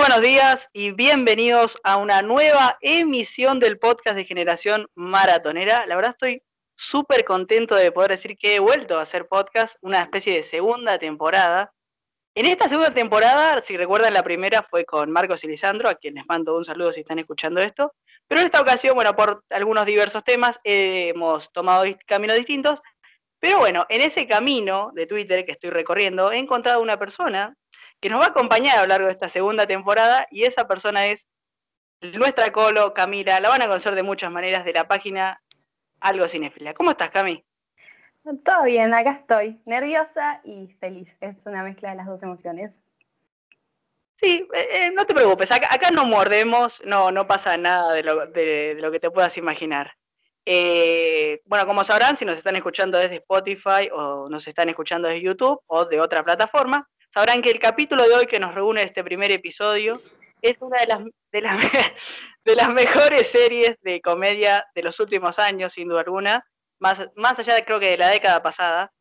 buenos días y bienvenidos a una nueva emisión del podcast de Generación Maratonera. La verdad estoy súper contento de poder decir que he vuelto a hacer podcast, una especie de segunda temporada. En esta segunda temporada, si recuerdan, la primera fue con Marcos y Lisandro, a quienes mando un saludo si están escuchando esto. Pero en esta ocasión, bueno, por algunos diversos temas, hemos tomado caminos distintos. Pero bueno, en ese camino de Twitter que estoy recorriendo, he encontrado una persona que nos va a acompañar a lo largo de esta segunda temporada y esa persona es nuestra colo, Camila. La van a conocer de muchas maneras de la página Algo Cinefilia. ¿Cómo estás, Cami? Todo bien, acá estoy, nerviosa y feliz. Es una mezcla de las dos emociones. Sí, eh, eh, no te preocupes, acá, no mordemos, no, no pasa nada de lo, de, lo que te puedas imaginar. Eh, bueno, como sabrán, si nos están escuchando desde Spotify o nos están escuchando desde YouTube o de otra plataforma, sabrán que el capítulo de hoy que nos reúne este primer episodio es una de las, de las, de las mejores series de comedia de los últimos años, sin duda alguna, más, más allá de creo que de la década pasada,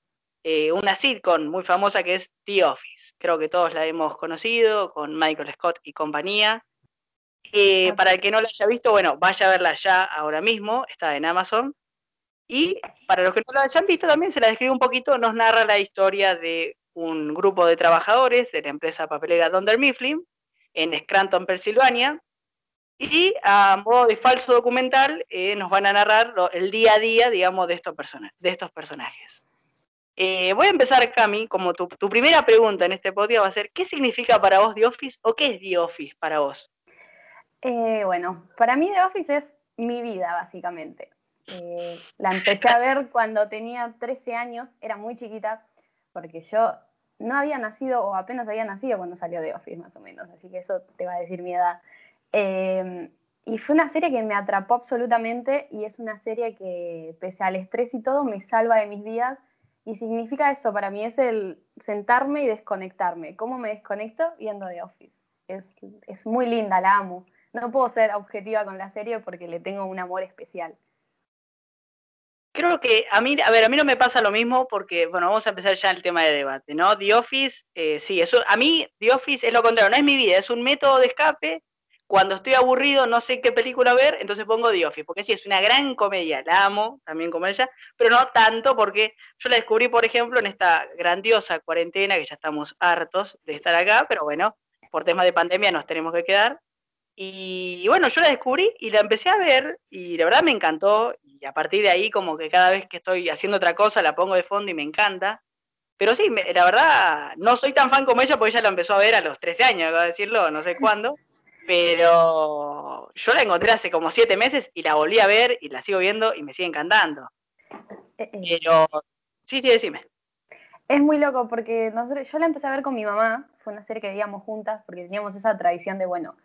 eh, una sitcom muy famosa que es The Office. Creo que todos la hemos conocido, con Michael Scott y compañía. Eh, para el que no la haya visto, bueno, vaya a verla ya ahora mismo, está en Amazon. Y para los que no la hayan visto, también se la describe un poquito, nos narra la historia de un grupo de trabajadores de la empresa papelera Donder Mifflin en Scranton, Pensilvania, y a modo de falso documental eh, nos van a narrar el día a día, digamos, de estos, de estos personajes. Eh, voy a empezar, Cami, como tu, primera pregunta en este podcast va a ser, ¿qué significa para vos The Office o qué es The Office para vos? Eh, bueno, para mí The Office es mi vida, básicamente. la empecé a ver cuando tenía 13 años, era muy chiquita, porque yo no había nacido o apenas había nacido cuando salió The Office, más o menos, así que eso te va a decir mi edad. Em, y fue una serie que me atrapó absolutamente y es una serie que, pese al estrés y todo, me salva de mis días. Y significa eso, para mí es el sentarme y desconectarme. ¿Cómo me desconecto? Viendo The Office. Es, es muy linda, la amo. No puedo ser objetiva con la serie porque le tengo un amor especial. Creo que a mí, a ver, a mí no me pasa lo mismo porque, bueno, vamos a empezar ya el tema de debate, ¿no? The Office, eh, sí, eso, a mí The Office es lo contrario, no es mi vida, es un método de escape. Cuando estoy aburrido, no sé qué película ver, entonces pongo The Office, porque sí, es una gran comedia, la amo también como ella, pero no tanto porque yo la descubrí, por ejemplo, en esta grandiosa cuarentena, que ya estamos hartos de estar acá, pero bueno, por temas de pandemia nos tenemos que quedar. Y bueno, yo la descubrí y la empecé a ver y la verdad me encantó y a partir de ahí como que cada vez que estoy haciendo otra cosa la pongo de fondo y me encanta. Pero sí, la verdad no soy tan fan como ella porque ella la empezó a ver a los 13 años, a decirlo, no sé cuándo. Pero yo la encontré hace como 7 meses y la volví a ver y la sigo viendo y me sigue encantando. Eh, eh. Pero sí, sí, decime. Es muy loco porque nosotros, yo la empecé a ver con mi mamá, fue una serie que veíamos juntas porque teníamos esa tradición de, bueno,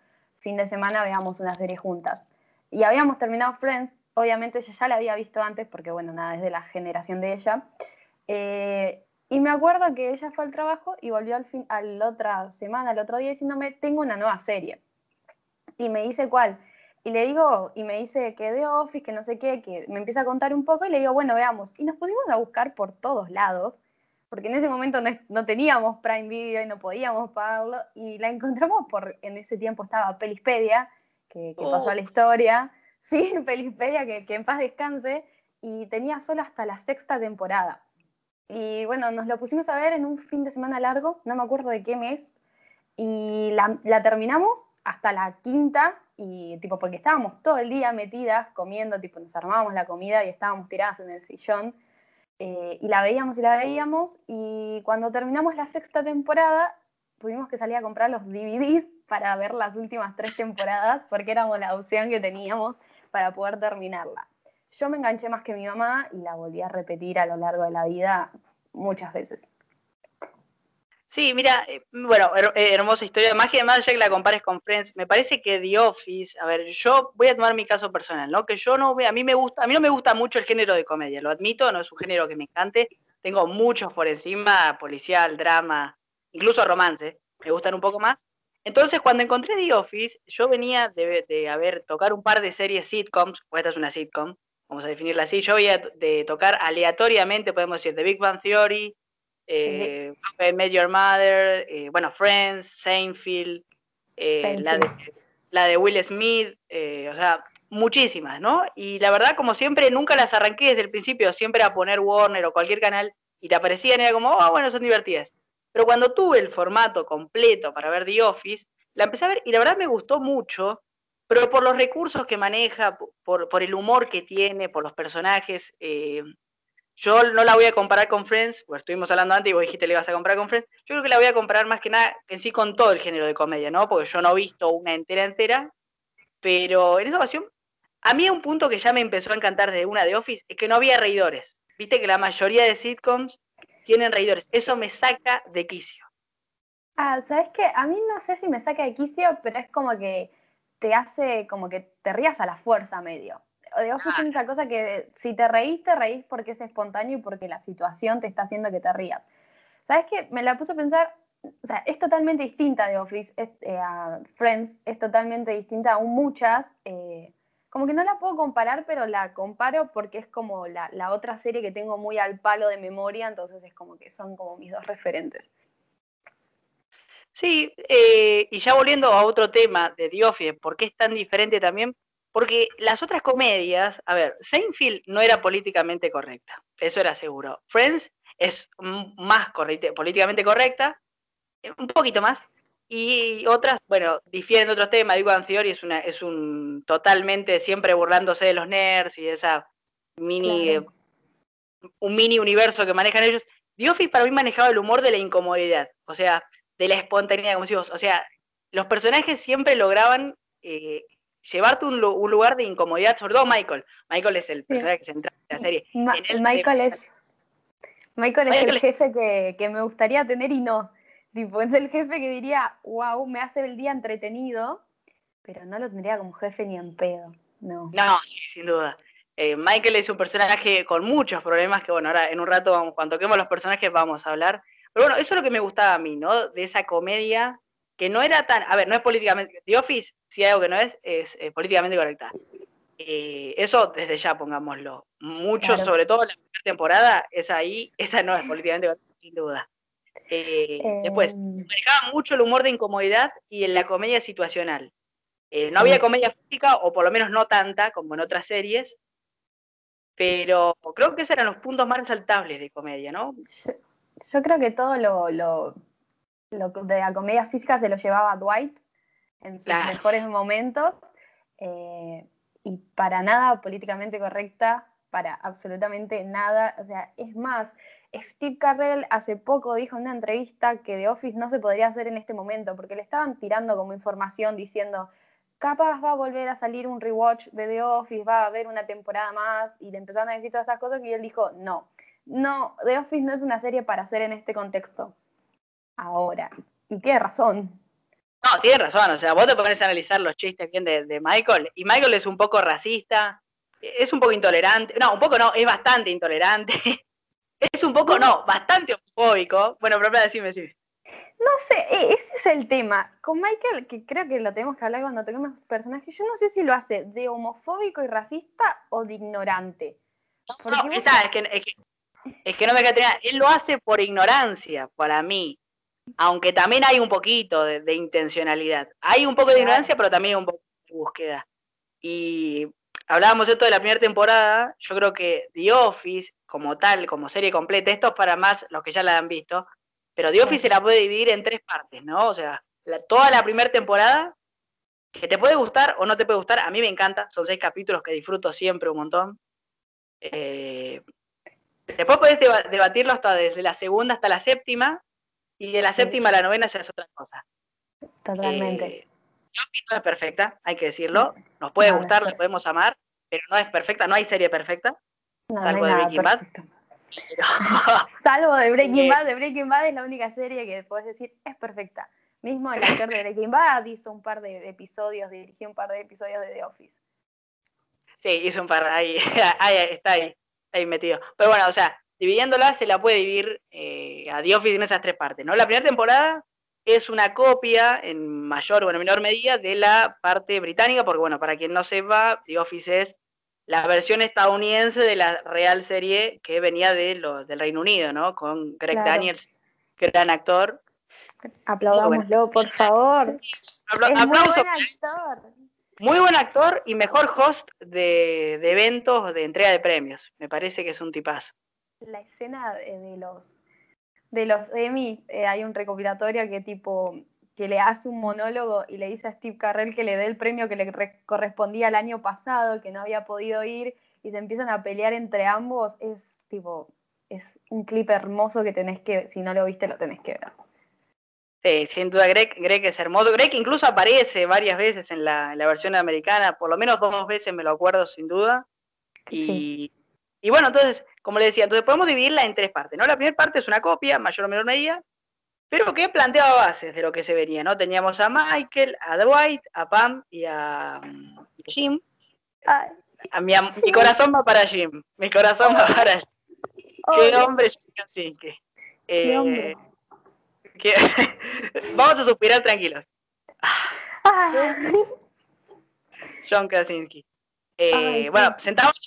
fin de semana veamos una serie juntas. Y habíamos terminado Friends, obviamente yo ya la había visto antes, porque bueno, nada, es de la generación de ella. Eh, y me acuerdo que ella fue al trabajo y volvió al fin, a la otra semana, al otro día, diciéndome, tengo una nueva serie. Y me dice cuál. Y le digo, y me dice que de Office, que no sé qué, que me empieza a contar un poco y le digo, bueno, veamos. Y nos pusimos a buscar por todos lados porque en ese momento no, teníamos Prime Video y no podíamos pagarlo, y la encontramos por, en ese tiempo estaba Pelispedia, que, pasó a la oh. historia, sí, Pelispedia, que, que en paz descanse, y tenía solo hasta la sexta temporada. Y bueno, nos lo pusimos a ver en un fin de semana largo, no me acuerdo de qué mes, y la, la terminamos hasta la quinta, y tipo, porque estábamos todo el día metidas comiendo, tipo, nos armábamos la comida y estábamos tiradas en el sillón, eh, y la veíamos y la veíamos, y cuando terminamos la sexta temporada, tuvimos que salir a comprar los DVDs para ver las últimas tres temporadas, porque éramos la opción que teníamos para poder terminarla. Yo me enganché más que mi mamá y la volví a repetir a lo largo de la vida muchas veces. Sí, mira, eh, bueno, eh, hermosa historia. Más que más ya que la compares con Friends, me parece que The Office, a ver, yo voy a tomar mi caso personal, ¿no? Que yo no, a mí me gusta, a mí no me gusta mucho el género de comedia, lo admito, no es un género que me encante. Tengo muchos por encima, policial, drama, incluso romance, me gustan un poco más. Entonces, cuando encontré The Office, yo venía de, de haber tocar un par de series sitcoms, pues esta es una sitcom, vamos a definirla así. Yo voy de tocar aleatoriamente, podemos decir, The Big Bang Theory, eh, Major Mother, eh, bueno, Friends, Seinfeld, eh, la, de, la de Will Smith, eh, o sea, muchísimas, ¿no? Y la verdad, como siempre, nunca las arranqué desde el principio, siempre a poner Warner o cualquier canal y te aparecían y era como, oh, bueno, son divertidas. Pero cuando tuve el formato completo para ver The Office, la empecé a ver y la verdad me gustó mucho, pero por los recursos que maneja, por, por el humor que tiene, por los personajes, eh, yo no la voy a comparar con Friends, pues estuvimos hablando antes y vos dijiste le ibas a comparar con Friends. Yo creo que la voy a comparar más que nada en sí con todo el género de comedia, ¿no? Porque yo no he visto una entera entera, pero en esta ocasión, a mí un punto que ya me empezó a encantar de una de Office es que no había reidores. Viste que la mayoría de sitcoms tienen reidores. Eso me saca de quicio. Ah, ¿sabes qué? A mí no sé si me saca de quicio, pero es como que te hace como que te rías a la fuerza medio de Office tiene esa cosa que si te reís, te reís porque es espontáneo y porque la situación te está haciendo que te rías. ¿Sabes qué? Me la puse a pensar, o sea, es totalmente distinta de Office, eh, a Friends, es totalmente distinta a muchas. Eh, como que no la puedo comparar, pero la comparo porque es como la, otra serie que tengo muy al palo de memoria, entonces es como que son como mis dos referentes. Sí, eh, y ya volviendo a otro tema de The Office, ¿por qué es tan diferente también? Porque las otras comedias, a ver, Seinfeld no era políticamente correcta, eso era seguro. Friends es más políticamente correcta, eh, un poquito más, y otras, bueno, difieren de otros temas. Digo, Theory es, una, es un totalmente siempre burlándose de los nerds y esa mini, eh, un mini universo que manejan ellos. The Office para mí manejaba el humor de la incomodidad, o sea, de la espontaneidad, como decimos. O sea, los personajes siempre lograban eh, llevarte un, un, lugar de incomodidad, sobre todo Michael. Michael es el personaje central de la serie. Michael, es, Michael, es el jefe que, que, me gustaría tener y no. Tipo, es el jefe que diría, wow, me hace el día entretenido, pero no lo tendría como jefe ni en pedo. No, sin duda. Eh, Michael es un personaje con muchos problemas que, bueno, ahora en un rato, cuando toquemos los personajes, vamos a hablar. Pero bueno, eso es lo que me gustaba a mí, ¿no? De esa comedia que no era tan, a ver, no es políticamente, The Office, si hay algo que no es, es eh, políticamente correcta. Eh, eso desde ya, pongámoslo. Mucho, sobre todo la primera temporada, es ahí, esa no es políticamente correcta, sin duda. Eh, después, em. manejaba mucho el humor de incomodidad y en la comedia situacional. no había comedia física, o por lo menos no tanta, como en otras series, pero creo que esos eran los puntos más resaltables de comedia, ¿no? Yo, creo que todo lo lo de la comedia física se lo llevaba Dwight en sus mejores momentos. Eh, y para nada políticamente correcta, para absolutamente nada. O sea, es más, Steve Carrell hace poco dijo en una entrevista que The Office no se podría hacer en este momento, porque le estaban tirando como información diciendo, capaz va a volver a salir un rewatch de The Office, va a haber una temporada más, y le empezaron a decir todas estas cosas, y él dijo, no, no, The Office no es una serie para hacer en este contexto ahora. Y tiene razón. No, tiene razón. O sea, vos te pones a analizar los chistes bien de, Michael. Y Michael es un poco racista, es un poco intolerante. No, un poco no, es bastante intolerante. es un poco, no, bastante homofóbico. Bueno, pero decime, decime. No sé, e, ese es el tema. Con Michael, que creo que lo tenemos que hablar cuando toquemos personajes, yo no sé si lo hace de homofóbico y racista o de ignorante. No, está, es, que, es, que, no me queda Él lo hace por ignorancia, para mí aunque también hay un poquito de, intencionalidad. Hay un poco de ignorancia, pero también un poco de búsqueda. Y hablábamos esto de la primera temporada, yo creo que The Office, como tal, como serie completa, esto es para más los que ya la han visto, pero The Office se la puede dividir en tres partes, ¿no? O sea, toda la primera temporada, que te puede gustar o no te puede gustar, a mí me encanta, son seis capítulos que disfruto siempre un montón. Eh, después podés debatirlo hasta desde la segunda hasta la séptima, y de la séptima a la novena se hace otra cosa. Totalmente. Eh, no es perfecta, hay que decirlo. Nos puede gustar, nos podemos amar, pero no es perfecta, no hay serie perfecta. salvo de Breaking Bad. salvo de Breaking Bad, de Breaking Bad es la única serie que puedes decir es perfecta. Mismo el actor de Breaking Bad hizo un par de episodios, dirigió un par de episodios de The Office. Sí, hizo un par, ahí, ahí está ahí, ahí metido. Pero bueno, o sea, dividiéndola se la puede dividir eh, a The Office en esas tres partes. ¿no? La primera temporada es una copia, en mayor o en menor medida, de la parte británica, porque bueno, para quien no sepa, The Office es la versión estadounidense de la real serie que venía de los del Reino Unido, ¿no? Con Greg Daniels, gran actor. Aplaudámoslo, por favor. Muy buen actor. Muy buen actor y mejor host de, eventos de entrega de premios. Me parece que es un tipazo. La escena de los de los Emmy, eh, hay un recopilatorio que tipo que le hace un monólogo y le dice a Steve Carrell que le dé el premio que le correspondía el año pasado, que no había podido ir, y se empiezan a pelear entre ambos, es tipo, es un clip hermoso que tenés que, si no lo viste, lo tenés que ver. Sí, sin duda, Greg, Greg es hermoso. Greg incluso aparece varias veces en la, versión americana, por lo menos dos veces me lo acuerdo sin duda. Y, y bueno, entonces, como le decía, entonces podemos dividirla en tres partes, ¿no? La primera parte es una copia, mayor o menor medida, pero que planteaba bases de lo que se venía, ¿no? Teníamos a Michael, a Dwight, a Pam y a mm, Jim. A mi, mi, corazón va para Jim, mi corazón va para Jim. Qué hombre, Jim Qué eh, hombre. Vamos a suspirar tranquilos. John Krasinski. Eh, bueno, sentamos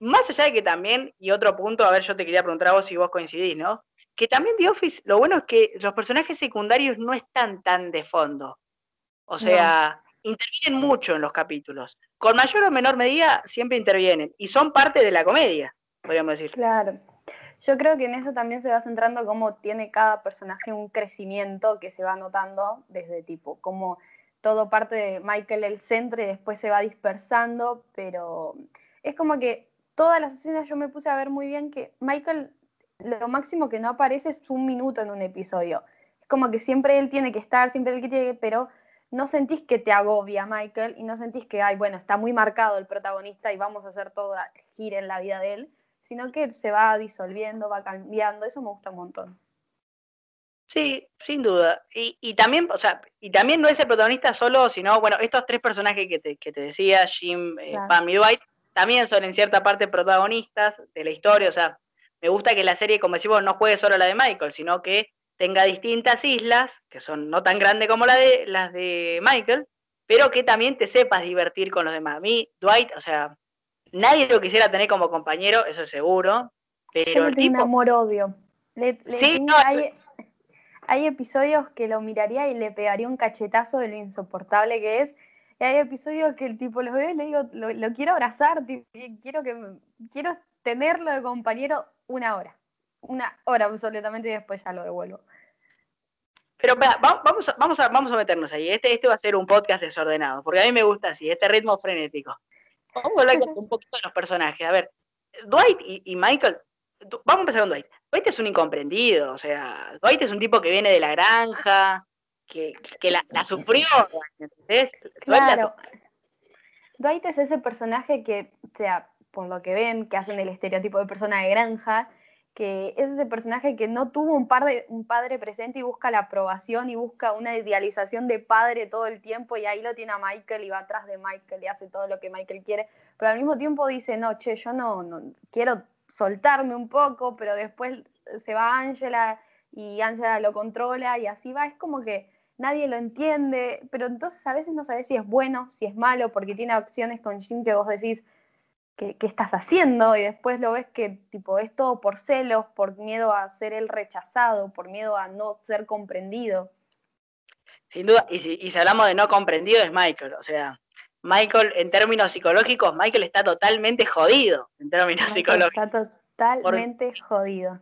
más allá de que también, y otro punto, a ver, yo te quería preguntar a vos si vos coincidís, ¿no? Que también The Office, lo bueno es que los personajes secundarios no están tan de fondo. O sea, intervienen mucho en los capítulos. Con mayor o menor medida siempre intervienen y son parte de la comedia, podríamos decir. Claro. Yo creo que en eso también se va centrando cómo tiene cada personaje un crecimiento que se va notando desde tipo, como todo parte de Michael el centro y después se va dispersando, pero es como que todas las escenas yo me puse a ver muy bien que Michael lo máximo que no aparece es un minuto en un episodio. Es como que siempre él tiene que estar, siempre él que tiene que, pero no sentís que te agobia Michael y no sentís que, ay, bueno, está muy marcado el protagonista y vamos a hacer todo gira en la vida de él, sino que se va disolviendo, va cambiando, eso me gusta un montón. Sí, sin duda. Y, también, o sea, y también no es el protagonista solo, sino, bueno, estos tres personajes que te, que te decía, Jim, eh, Pam y Dwight, también son en cierta parte protagonistas de la historia. O sea, me gusta que la serie, como decimos, no juegue solo la de Michael, sino que tenga distintas islas, que son no tan grandes como la de, las de Michael, pero que también te sepas divertir con los demás. A mí, Dwight, o sea, Nadie lo quisiera tener como compañero, eso es seguro. Pero el tipo... amor-odio. sí, hay, episodios que lo miraría y le pegaría un cachetazo de lo insoportable que es. Y hay episodios que el tipo lo ve y le digo, lo, quiero abrazar, quiero, que, quiero tenerlo de compañero una hora. Una hora absolutamente y después ya lo devuelvo. Pero vamos, a, vamos, a, vamos a meternos ahí. Este, este va a ser un podcast desordenado, porque a mí me gusta así, este ritmo frenético. Vamos a hablar un poquito de los personajes. A ver, Dwight y, Michael, vamos a empezar con Dwight. Dwight es un incomprendido, o sea, Dwight es un tipo que viene de la granja, que, la, sufrió, ¿entendés? Claro. Dwight es ese personaje que, o sea, por lo que ven, que hacen el estereotipo de persona de granja, que es ese personaje que no tuvo un, un padre presente y busca la aprobación y busca una idealización de padre todo el tiempo y ahí lo tiene a Michael y va atrás de Michael y hace todo lo que Michael quiere, pero al mismo tiempo dice, no, che, yo no, no quiero soltarme un poco, pero después se va Angela y Angela lo controla y así va, es como que nadie lo entiende, pero entonces a veces no sabes si es bueno, si es malo, porque tiene acciones con Jim que vos decís, ¿qué, estás haciendo? Y después lo ves que tipo es todo por celos, por miedo a ser el rechazado, por miedo a no ser comprendido. Sin duda, y si, hablamos de no comprendido es Michael, o sea, Michael en términos psicológicos, Michael está totalmente jodido en términos psicológicos. Está totalmente jodido.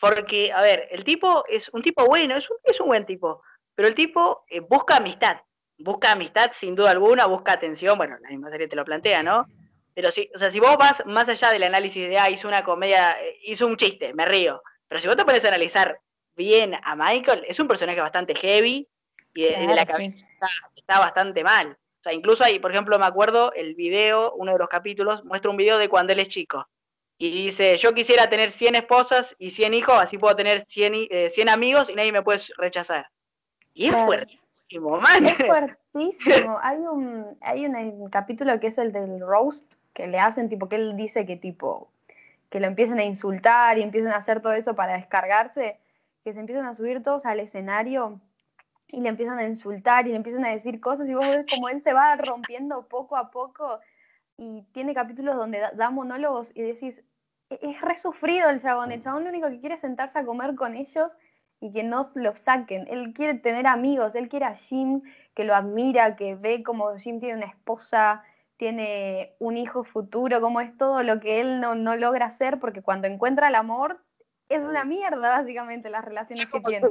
Porque, a ver, el tipo es un tipo bueno, es un, es un buen tipo, pero el tipo eh, busca amistad, busca amistad sin duda alguna, busca atención, bueno, la misma serie te lo plantea, ¿no? Pero si, o sea, si vos vas más allá del análisis de, ah, hizo una comedia, eh, hizo un chiste, me río. Pero si vos te pones a analizar bien a Michael, es un personaje bastante heavy y de, la cabeza está, bastante mal. O sea, incluso ahí, por ejemplo, me acuerdo el video, uno de los capítulos, muestra un video de cuando él es chico. Y dice, yo quisiera tener 100 esposas y 100 hijos, así puedo tener 100, 100 eh, amigos y nadie me puede rechazar. Y es fuertísimo, man. Es fuertísimo. hay un, hay un capítulo que es el del roast, que le hacen, tipo que él dice que tipo que lo empiecen a insultar y empiecen a hacer todo eso para descargarse, que se empiezan a subir todos al escenario y le empiezan a insultar y le empiezan a decir cosas y vos ves como él se va rompiendo poco a poco y tiene capítulos donde da, monólogos y decís, e-, es resufrido el chabón, el chabón lo único que quiere es sentarse a comer con ellos y que no lo saquen. Él quiere tener amigos, él quiere a Jim que lo admira, que ve como Jim tiene una esposa, tiene un hijo futuro, como es todo lo que él no, no logra hacer, porque cuando encuentra el amor es una mierda básicamente las relaciones que tiene.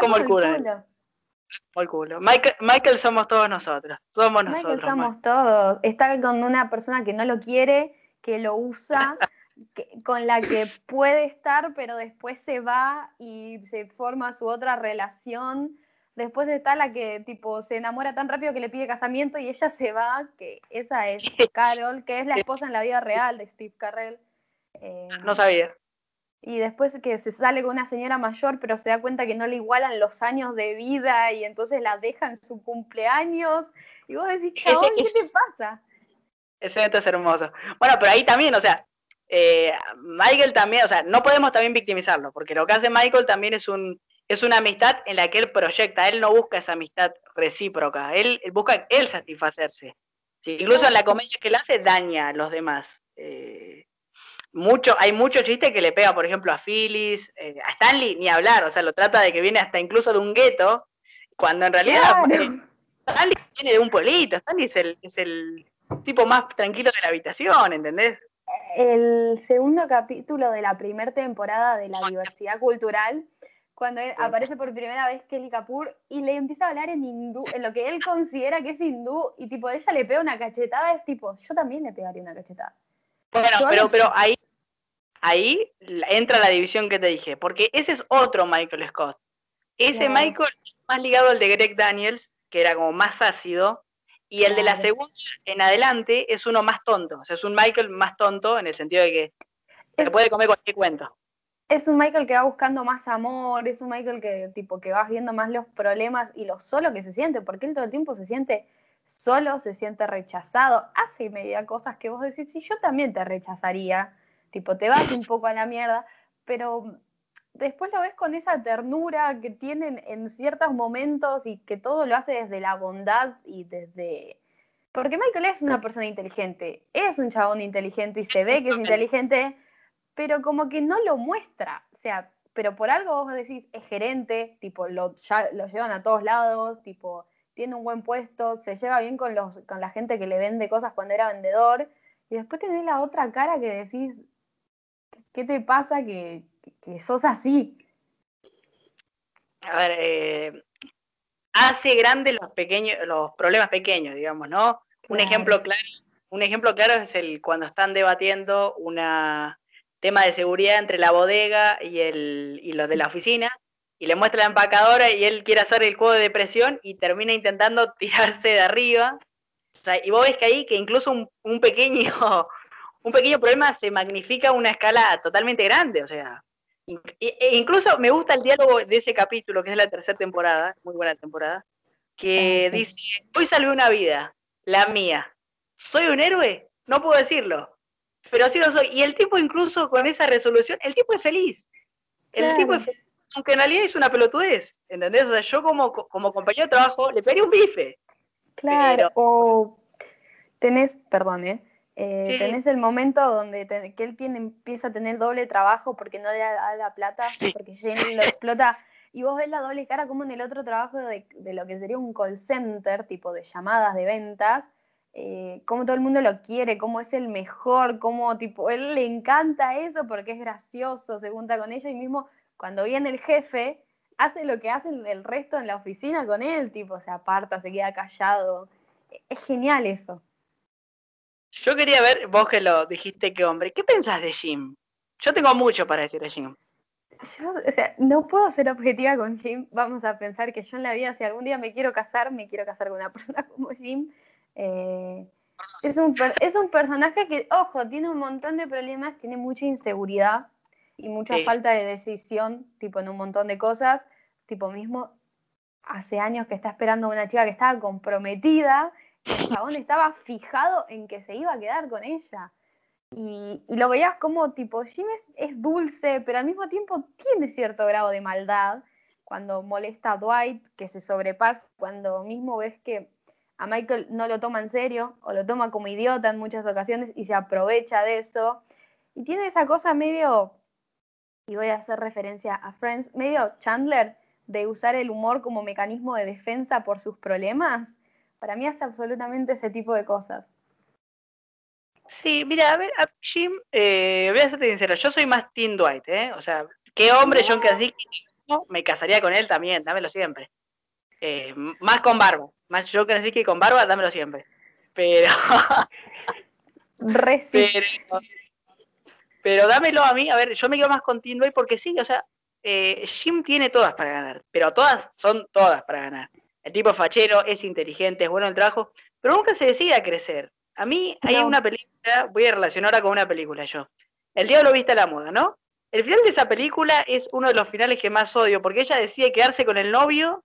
como el cura. El culo. Michael, Michael somos todos nosotros. Somos nosotros. Michael somos todos. Está con una persona que no lo quiere, que lo usa, con la que puede estar, pero después se va y se forma su otra relación. Después está la que tipo se enamora tan rápido que le pide casamiento y ella se va, que esa es Carol, que es la esposa en la vida real de Steve Carrell. Eh, no sabía. Y después que se sale con una señora mayor, pero se da cuenta que no le igualan los años de vida y entonces la deja en su cumpleaños. Y vos decís, ¿qué te pasa? Ese evento es hermoso. Bueno, pero ahí también, o sea, eh, Michael también, o sea, no podemos también victimizarlo, porque lo que hace Michael también es un es una amistad en la que él proyecta, él no busca esa amistad recíproca, él, busca él satisfacerse. incluso en la comedia que él hace daña a los demás. Eh, mucho, hay mucho chiste que le pega, por ejemplo, a Phyllis, eh, a Stanley, ni hablar, o sea, lo trata de que viene hasta incluso de un gueto, cuando en realidad Stanley viene de un pueblito, Stanley es el, es el tipo más tranquilo de la habitación, ¿entendés? El segundo capítulo de la primera temporada de la diversidad cultural, cuando aparece por primera vez Kelly Kapoor y le empieza a hablar en hindú, en lo que él considera que es hindú, y tipo, ella le pega una cachetada, es tipo, yo también le pegaría una cachetada. Bueno, pero, pero ahí, ahí entra la división que te dije, porque ese es otro Michael Scott. Ese Michael más ligado al de Greg Daniels, que era como más ácido, y el de la segunda en adelante es uno más tonto. O sea, es un Michael más tonto en el sentido de que se puede comer cualquier cuento. Es un Michael que va buscando más amor, es un Michael que tipo que vas viendo más los problemas y lo solo que se siente, porque él todo el tiempo se siente solo, se siente rechazado, hace media cosas que vos decís, sí, yo también te rechazaría, tipo, te vas un poco a la mierda, pero después lo ves con esa ternura que tienen en ciertos momentos y que todo lo hace desde la bondad y desde... Porque Michael es una persona inteligente, es un chabón inteligente y se ve que es inteligente, pero como que no lo muestra, o sea, pero por algo vos decís, es gerente, tipo, lo, lo llevan a todos lados, tipo, tiene un buen puesto, se lleva bien con, los, con la gente que le vende cosas cuando era vendedor, y después tenés la otra cara que decís, ¿qué te pasa que, sos así? A ver, eh, hace grandes los pequeños, los problemas pequeños, digamos, ¿no? Un ejemplo claro, un ejemplo claro es el cuando están debatiendo un tema de seguridad entre la bodega y el y los de la oficina y le muestra la empacadora y él quiere hacer el juego de presión y termina intentando tirarse de arriba. y vos ves que ahí que incluso un, pequeño, un pequeño problema se magnifica a una escala totalmente grande. O sea, e incluso me gusta el diálogo de ese capítulo, que es la tercera temporada, muy buena temporada, que dice, hoy salvé una vida, la mía. ¿Soy un héroe? No puedo decirlo, pero sí lo soy. Y el tipo incluso con esa resolución, el tipo es feliz. El tipo es feliz aunque en realidad es una pelotudez, ¿entendés? O sea, yo como, como compañero de trabajo le pedí un bife. Claro, o tenés, perdón, ¿eh? Eh tenés el momento donde que él tiene, empieza a tener doble trabajo porque no le da la plata, porque Jane lo explota, y vos ves la doble cara como en el otro trabajo de, lo que sería un call center, tipo de llamadas de ventas, eh, cómo todo el mundo lo quiere, cómo es el mejor, cómo tipo, él le encanta eso porque es gracioso, se junta con ella y mismo cuando viene el jefe, hace lo que hace el resto en la oficina con él, tipo, se aparta, se queda callado. Es genial eso. Yo quería ver, vos que lo dijiste que hombre, ¿qué pensás de Jim? Yo tengo mucho para decir de Jim. Yo, o sea, no puedo ser objetiva con Jim. Vamos a pensar que yo en la vida, si algún día me quiero casar, me quiero casar con una persona como Jim. Eh, es, un, es un personaje que, ojo, tiene un montón de problemas, tiene mucha inseguridad y mucha falta de decisión, tipo en un montón de cosas, tipo mismo hace años que está esperando a una chica que estaba comprometida, el chabón estaba fijado en que se iba a quedar con ella. Y, lo veías como tipo, Jim es, dulce, pero al mismo tiempo tiene cierto grado de maldad cuando molesta a Dwight, que se sobrepasa, cuando mismo ves que a Michael no lo toma en serio o lo toma como idiota en muchas ocasiones y se aprovecha de eso. Y tiene esa cosa medio y voy a hacer referencia a Friends, medio Chandler de usar el humor como mecanismo de defensa por sus problemas, para mí hace absolutamente ese tipo de cosas. Sí, mira, a ver, a Jim, eh, voy a ser sincero, yo soy más Tim Dwight, ¿eh? O sea, qué hombre John Krasinski, me casaría con él también, dámelo siempre. Eh, más con barba, más John Krasinski con barba, dámelo siempre. Pero... pero, pero dámelo a mí, a ver, yo me quedo más con Tim Dwight porque sí, o sea, eh, Jim tiene todas para ganar, pero todas son todas para ganar. El tipo fachero, es inteligente, es bueno en el trabajo, pero nunca se decide a crecer. A mí hay una película, voy a relacionarla con una película yo. El Diablo Viste a la Moda, ¿no? El final de esa película es uno de los finales que más odio, porque ella decide quedarse con el novio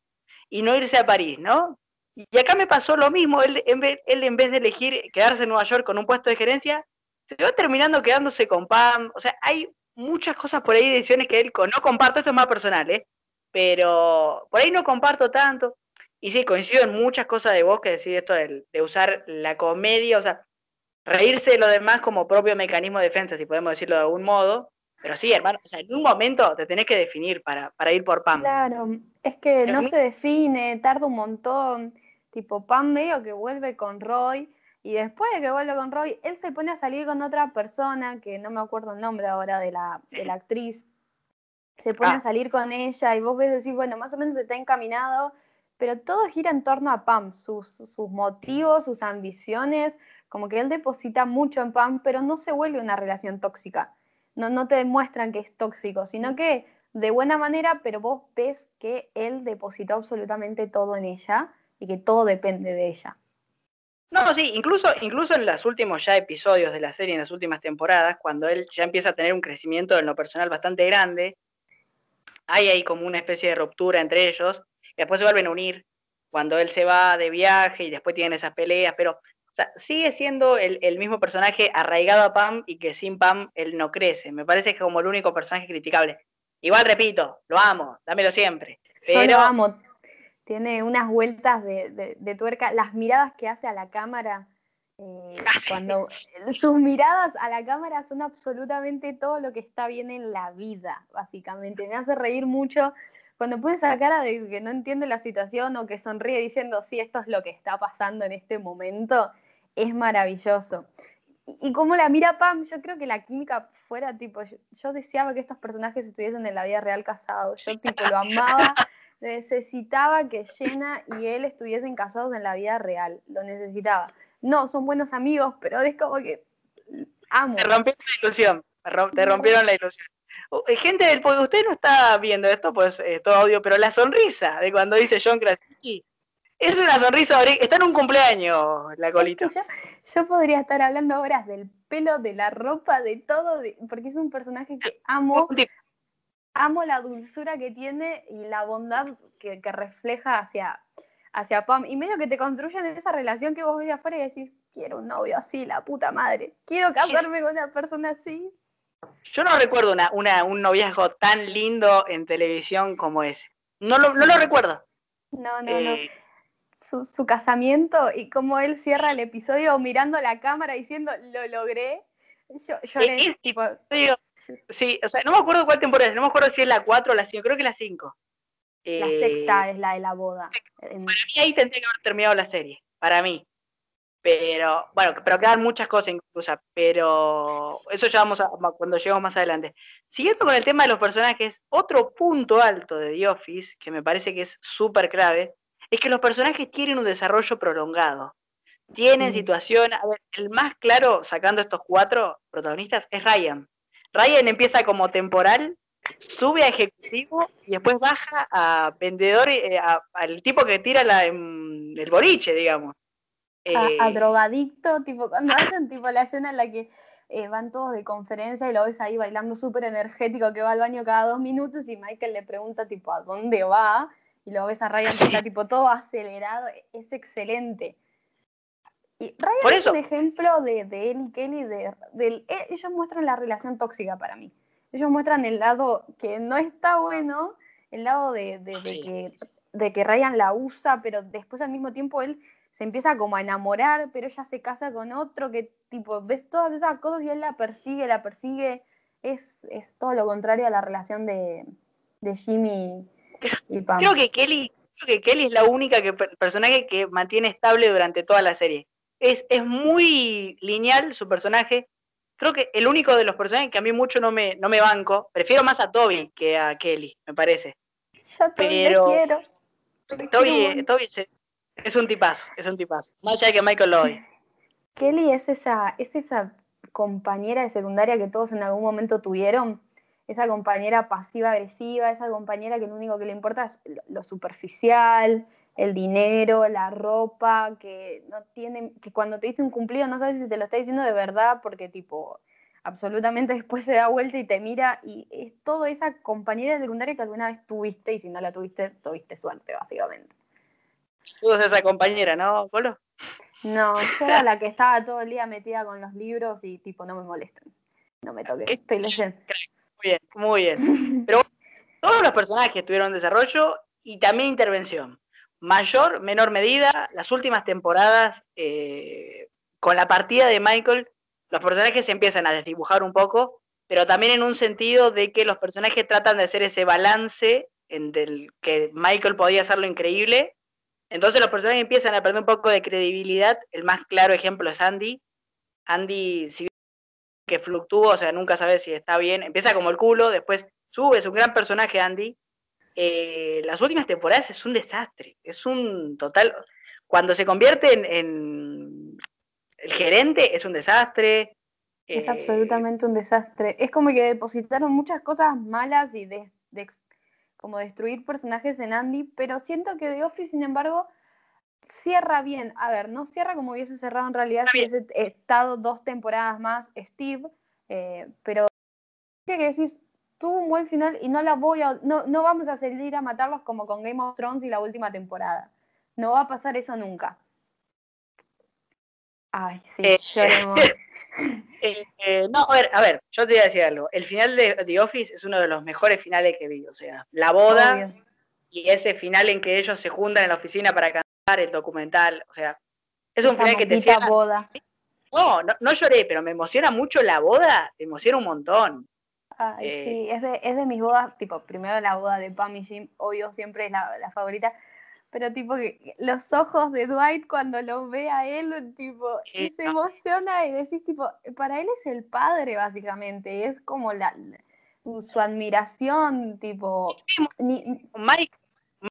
y no irse a París, ¿no? Y acá me pasó lo mismo, él en, vez, él en vez de elegir quedarse en Nueva York con un puesto de gerencia, se va terminando quedándose con Pam. O sea, hay muchas cosas por ahí, decisiones que él no comparto, esto es más personal, ¿eh? Pero por ahí no comparto tanto. Y sí, coincido en muchas cosas de vos que decís esto de, usar la comedia, o sea, reírse de lo demás como propio mecanismo de defensa, si podemos decirlo de algún modo. Pero sí, hermano, o sea, en un momento te tenés que definir para, para ir por Pam. Claro, es que no se define, tarda un montón. Tipo, Pam medio que vuelve con Roy, y después de que vuelve con Roy, él se pone a salir con otra persona, que no me acuerdo el nombre ahora de la, de la actriz. Se pone a ah. salir con ella y vos ves decir, bueno, más o menos se está encaminado, pero todo gira en torno a Pam, sus, motivos, sus ambiciones, como que él deposita mucho en Pam, pero no se vuelve una relación tóxica. No, no te demuestran que es tóxico, sino que de buena manera, pero vos ves que él depositó absolutamente todo en ella y que todo depende de ella. No, sí, incluso, incluso en los últimos ya episodios de la serie, en las últimas temporadas, cuando él ya empieza a tener un crecimiento en lo personal bastante grande, hay ahí como una especie de ruptura entre ellos, después se vuelven a unir cuando él se va de viaje y después tienen esas peleas, pero o sea, sigue siendo el, mismo personaje arraigado a Pam y que sin Pam él no crece. Me parece que como el único personaje criticable. Igual repito, lo amo, dámelo siempre. Pero... lo amo. Tiene unas vueltas de, tuerca, las miradas que hace a la cámara. Eh, ah, cuando sus miradas a la cámara son absolutamente todo lo que está bien en la vida, básicamente. Me hace reír mucho cuando pone esa cara de que no entiende la situación o que sonríe diciendo, sí, esto es lo que está pasando en este momento, es maravilloso. Y, como la mira Pam, yo creo que la química fuera tipo, yo, deseaba que estos personajes estuviesen en la vida real casados, yo tipo lo amaba, necesitaba que Jenna y él estuviesen casados en la vida real, lo necesitaba. No, son buenos amigos, pero es como que amo. Te rompieron la ilusión, te rompieron la ilusión. Eh, gente del podcast, usted no está viendo esto, pues eh, todo audio, pero la sonrisa de cuando dice John Krasinski es una sonrisa, está en un cumpleaños la colita. yo, podría estar hablando horas del pelo, de la ropa, de todo, porque es un personaje que amo. Amo la dulzura que tiene y la bondad que, refleja hacia, hacia Pam. Y medio que te construyen esa relación que vos ves afuera y decís, quiero un novio así, la puta madre. Quiero casarme con una persona así. Yo no recuerdo una, un noviazgo tan lindo en televisión como ese. No lo, no lo recuerdo. No, no, no. Eh, su, casamiento y cómo él cierra el episodio mirando la cámara diciendo, lo logré. Yo, yo le, tipo... Sí, o sea, no me acuerdo cuál temporada es, no me acuerdo si es la 4 o la 5, creo que la 5. La sexta eh, es la de la boda. Para mí ahí tendría que haber terminado la serie, para mí. Pero, bueno, pero quedan muchas cosas incluso, pero eso ya vamos a, cuando lleguemos más adelante. Siguiendo con el tema de los personajes, otro punto alto de The Office, que me parece que es súper clave, es que los personajes tienen un desarrollo prolongado. Tienen situación, a ver, el más claro, sacando estos cuatro protagonistas, es Ryan. Ryan empieza como temporal, sube a ejecutivo y después baja a vendedor, eh, al tipo que tira la, el boliche, digamos a, eh, drogadicto, tipo cuando hacen tipo la escena en la que eh, van todos de conferencia y lo ves ahí bailando súper energético que va al baño cada dos minutos y Michael le pregunta tipo a dónde va y lo ves a Ryan que está tipo todo acelerado, es excelente. Y Ryan es un ejemplo de, de, él y Kelly, de, e, ellos muestran la relación tóxica para mí. Ellos muestran el lado que no está bueno, el lado de, de que, de que Ryan la usa, pero después al mismo tiempo él se empieza como a enamorar, pero ella se casa con otro que tipo, ves todas esas cosas y él la persigue, la persigue. es, es todo lo contrario a la relación de, de Jimmy y Pam. Creo que Kelly, creo que Kelly es la única que, personaje que mantiene estable durante toda la serie. Es, es muy lineal su personaje. Creo que el único de los personajes que a mí mucho no me, no me banco, prefiero más a Toby que a Kelly, me parece. Yo también Pero- quiero. Toby, Toby se- es un tipazo, es un tipazo. Más allá que Michael lo odie. Kelly es esa, es esa compañera de secundaria que todos en algún momento tuvieron, esa compañera pasiva-agresiva, esa compañera que lo único que le importa es lo superficial, el dinero, la ropa, que no tiene, que cuando te dice un cumplido no sabes si te lo está diciendo de verdad, porque tipo, absolutamente después se da vuelta y te mira, y es toda esa compañera de secundaria que alguna vez tuviste, y si no la tuviste, tuviste suerte, básicamente. Tú esa compañera, ¿no, Colo? No, yo era la que estaba todo el día metida con los libros y tipo, no me molesten. No me toquen, estoy leyendo. Muy bien, muy bien. Pero todos los personajes tuvieron desarrollo y también intervención. Mayor, menor medida, las últimas temporadas, eh, con la partida de Michael, los personajes se empiezan a desdibujar un poco, pero también en un sentido de que los personajes tratan de hacer ese balance en del que Michael podía hacerlo increíble. Entonces los personajes empiezan a perder un poco de credibilidad. El más claro ejemplo es Andy. Andy, si que fluctúa, o sea, nunca sabes si está bien. Empieza como el culo, después sube, es un gran personaje Andy. Eh, las últimas temporadas es un desastre, es un total. Cuando se convierte en, en el gerente, es un desastre. Es Eh, absolutamente un desastre. Es como que depositaron muchas cosas malas y de, de como destruir personajes en Andy, pero siento que The Office, sin embargo, cierra bien. A ver, no cierra como hubiese cerrado en realidad si hubiese estado dos temporadas más Steve, eh, pero que decís, tuvo un buen final y no la voy a, no, no vamos a salir a matarlos como con Game of Thrones y la última temporada. No va a pasar eso nunca. Ay, sí, Eh, lloremos. Eh, eh, no, a ver, a ver, yo te voy a decir algo. El final de The Office es uno de los mejores finales que vi. O sea, la boda Obvio. y ese final en que ellos se juntan en la oficina para cantar el documental. O sea, es un Esa final que te cierra. boda. No, no, no lloré, pero me emociona mucho la boda, me emociona un montón. Ay, Eh, sí, es de, es de mis bodas, tipo, primero la boda de Pam y Jim, obvio, siempre es la, la favorita, pero tipo, que los ojos de Dwight cuando lo ve a él, tipo, y Sí, se emociona y decís, tipo, para él es el padre, básicamente, es como la, su, su admiración, tipo, ni- Mike,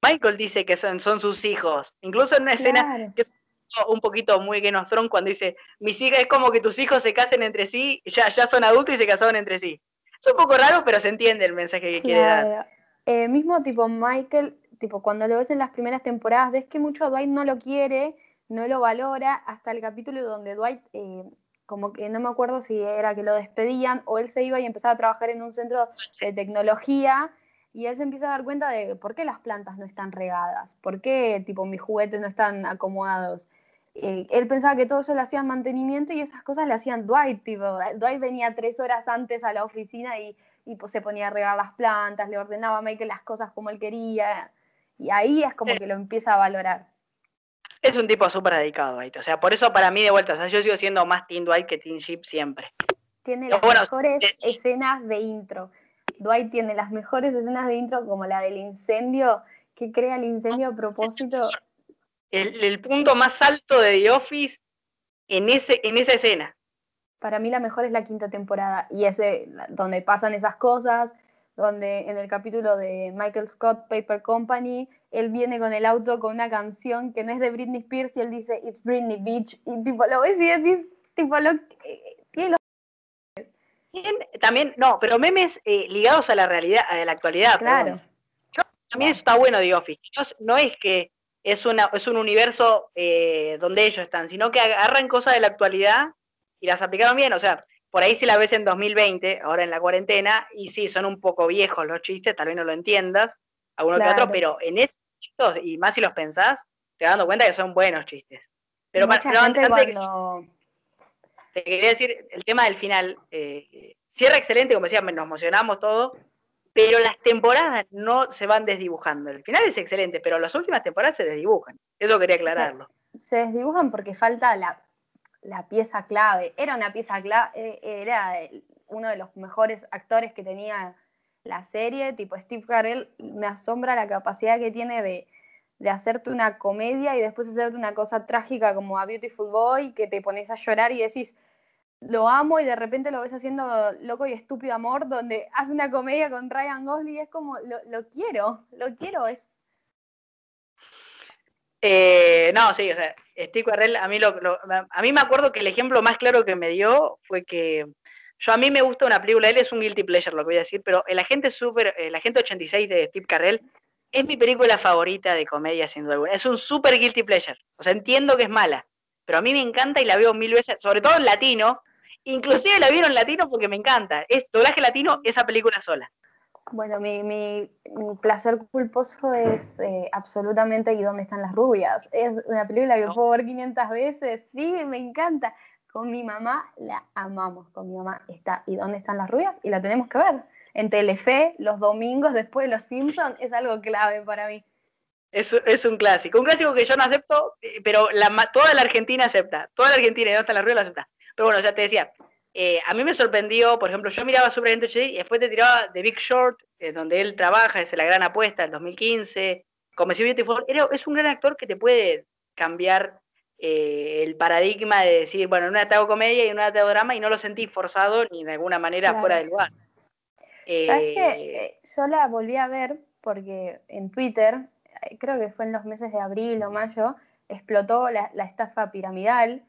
Michael dice que son, son sus hijos. Incluso en una escena claro, un poquito muy Game of Thrones cuando dice, mis hijas es como que tus hijos se casen entre sí, ya, ya son adultos y se casaron entre sí. Es un poco raro, pero se entiende el mensaje que quiere dar. Eh, mismo tipo Michael, tipo cuando lo ves en las primeras temporadas, ves que mucho Dwight no lo quiere, no lo valora, hasta el capítulo donde Dwight, eh, como que no me acuerdo si era que lo despedían o él se iba y empezaba a trabajar en un centro de tecnología y él se empieza a dar cuenta de por qué las plantas no están regadas, por qué tipo mis juguetes no están acomodados. Eh, él pensaba que todo eso le hacían mantenimiento y esas cosas le hacían Dwight, tipo, Dwight venía tres horas antes a la oficina y, y, pues, se ponía a regar las plantas, le ordenaba a Michael las cosas como él quería y ahí es como Sí. que lo empieza a valorar. Es un tipo súper dedicado, Dwight. O sea, por eso para mí de vuelta, o sea, yo sigo siendo más Team Dwight que Team Chip siempre. Tiene las bueno, mejores es- escenas de intro. Dwight tiene las mejores escenas de intro como la del incendio, que crea el incendio a propósito. El, el punto más alto de The Office en, ese, en esa escena. Para mí la mejor es la quinta temporada y ese donde pasan esas cosas, donde en el capítulo de Michael Scott Paper Company, él viene con el auto con una canción que no es de Britney Spears y él dice It's Britney Beach y tipo lo ves y decís tipo lo tiene los- También, no, pero memes eh, ligados a la realidad, a la actualidad. claro. También eso está bueno The Office. No, es- no es que es, una, es un universo eh, donde ellos están, sino que agarran cosas de la actualidad y las aplicaron bien. O sea, por ahí si la ves en 2020, ahora en la cuarentena, y sí, son un poco viejos los chistes, tal vez no lo entiendas, alguno que Claro. otro, pero en esos chistes, y más si los pensás, te vas dando cuenta que son buenos chistes. Pero, Mucha pa- pero antes, que- te quería decir, el tema del final, eh, cierra excelente, como decía, nos emocionamos todo, pero las temporadas no se van desdibujando. El final es excelente, pero las últimas temporadas se desdibujan. Eso quería aclararlo. se desdibujan porque falta la, la pieza clave. Era una pieza clave, era uno de los mejores actores que tenía la serie, tipo Steve Carell, me asombra la capacidad que tiene de, de hacerte una comedia y después hacerte una cosa trágica como a Beautiful Boy, que te pones a llorar y decís, lo amo y de repente lo ves haciendo Loco y Estúpido Amor, donde hace una comedia con Ryan Gosling y es como, lo, lo quiero, lo quiero, es... Eh, no, sí, o sea, Steve Carell, a mí, lo, a mí me acuerdo que el ejemplo más claro que me dio fue que yo a mí me gusta una película, él es un guilty pleasure, lo que voy a decir, pero el agente super, el agente 86 de Steve Carell es mi película favorita de comedia, sin duda alguna. Es un super guilty pleasure. O sea, entiendo que es mala, pero a mí me encanta y la veo mil veces, sobre todo en latino. Inclusive la vieron en latino porque me encanta. Es doblaje latino, esa película sola. Bueno, mi, mi, placer culposo es eh, absolutamente ¿Y dónde están las rubias? Es una película que puedo ver 500 veces. Sí, me encanta. Con mi mamá la amamos. Con mi mamá está ¿Y dónde están las rubias? Y la tenemos que ver en Telefe los domingos después de Los Simpsons es algo clave para mí. Es, es, un clásico, un clásico que yo no acepto, eh, pero la, toda la Argentina acepta, toda la Argentina y no está en la rueda la acepta. Pero bueno, ya te decía, eh, a mí me sorprendió, por ejemplo, yo miraba Super HD y después te tiraba The Big Short, eh, donde él trabaja, es la gran apuesta, el 2015, como si Beautiful, es un gran actor que te puede cambiar el paradigma de decir, bueno, en una te hago comedia y en una te hago drama y no lo sentí forzado ni de alguna manera fuera del lugar. ¿Sabes qué? Eh, yo la volví a ver porque en Twitter, eh, creo que fue en los meses de abril o mayo, explotó la, estafa piramidal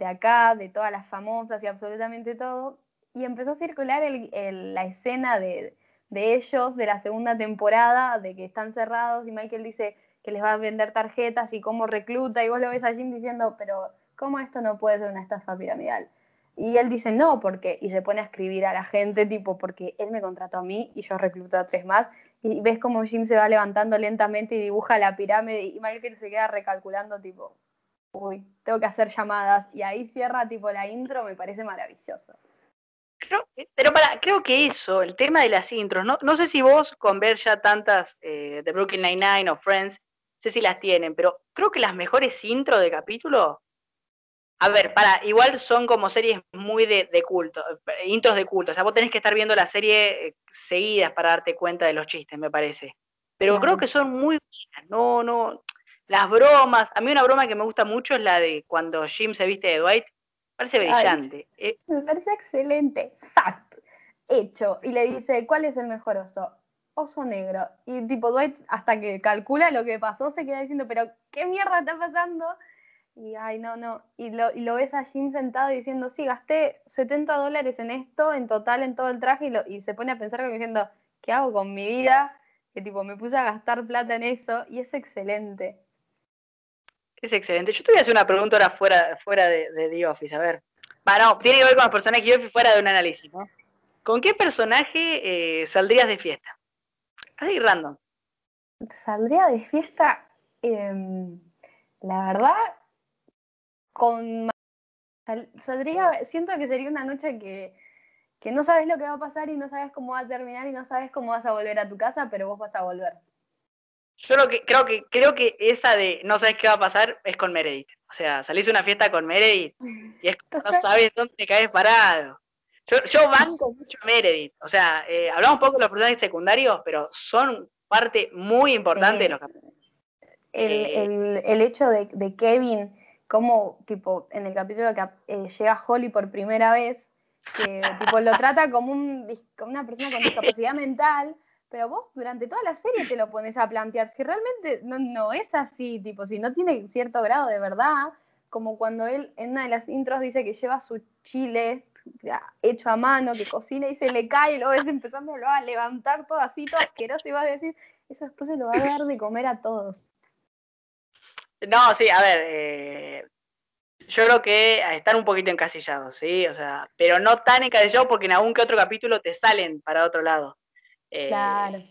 de acá, de todas las famosas y absolutamente todo, y empezó a circular la escena de, ellos de la segunda temporada, de que están cerrados y Michael dice que les va a vender tarjetas y cómo recluta, y vos lo ves a Jim diciendo, pero ¿cómo esto no puede ser una estafa piramidal? Y él dice, no, porque, y se pone a escribir a la gente, tipo, porque él me contrató a mí y yo recluto a tres más. Y ves como Jim se va levantando lentamente y dibuja la pirámide y Michael se queda recalculando, tipo, uy, tengo que hacer llamadas. Y ahí cierra, tipo, la intro, me parece maravilloso. pero para, creo que eso, el tema de las intros, no, no sé si vos con ver ya tantas eh, de Brooklyn Nine-Nine o Friends, sé si las tienen, pero creo que las mejores intros de capítulo a ver, para, igual son como series muy de, culto, intros de culto. O sea, vos tenés que estar viendo la serie eh, seguidas para darte cuenta de los chistes, me parece. Pero creo que son muy buenas. No, no. Las bromas. A mí una broma que me gusta mucho es la de cuando Jim se viste de Dwight. Parece brillante. Eh, me parece excelente. Fact. Hecho. Y le dice, ¿cuál es el mejor oso? Oso negro. Y tipo Dwight, hasta que calcula lo que pasó, se queda diciendo, pero ¿qué mierda está pasando? y ay, no, no, y lo, y lo ves a Jim sentado diciendo, sí, gasté 70 dólares en esto, en total, en todo el traje, y, lo, y se pone a pensar como diciendo, ¿qué hago con mi vida? Que tipo, me puse a gastar plata en eso, y es excelente. Es excelente. Yo te voy a hacer una pregunta ahora fuera, fuera de, de The Office, a ver. Bueno, tiene que ver con los personajes de Office fuera de un análisis, ¿no? ¿Con qué personaje eh, saldrías de fiesta? Así random. Saldría de fiesta, em, la verdad, con saldría, siento que sería una noche que, no sabes lo que va a pasar y no sabes cómo va a terminar y no sabes cómo vas a volver a tu casa, pero vos vas a volver. Yo lo que, creo que creo que esa de no sabes qué va a pasar es con Meredith. O sea, salís a una fiesta con Meredith y es que no sabes dónde te caes parado. Yo, yo banco mucho a Meredith. O sea, eh, hablamos un poco de los personajes secundarios, pero son parte muy importante de los capítulos. El, el, hecho de, de Kevin como, tipo, en el capítulo que eh, llega Holly por primera vez, que tipo, lo trata como, un, una persona con discapacidad mental, pero vos durante toda la serie te lo pones a plantear. Si realmente no, no es así, tipo, si no tiene cierto grado de verdad, como cuando él en una de las intros dice que lleva su chile hecho a mano, que cocina y se le cae y lo ves empezándolo a levantar todo así, todo asqueroso y vas a decir, eso después se lo va a dar de comer a todos. No, sí, a ver, eh, yo creo que están un poquito encasillados, ¿sí? O sea, pero no tan encasillados porque en algún que otro capítulo te salen para otro lado. Eh, claro.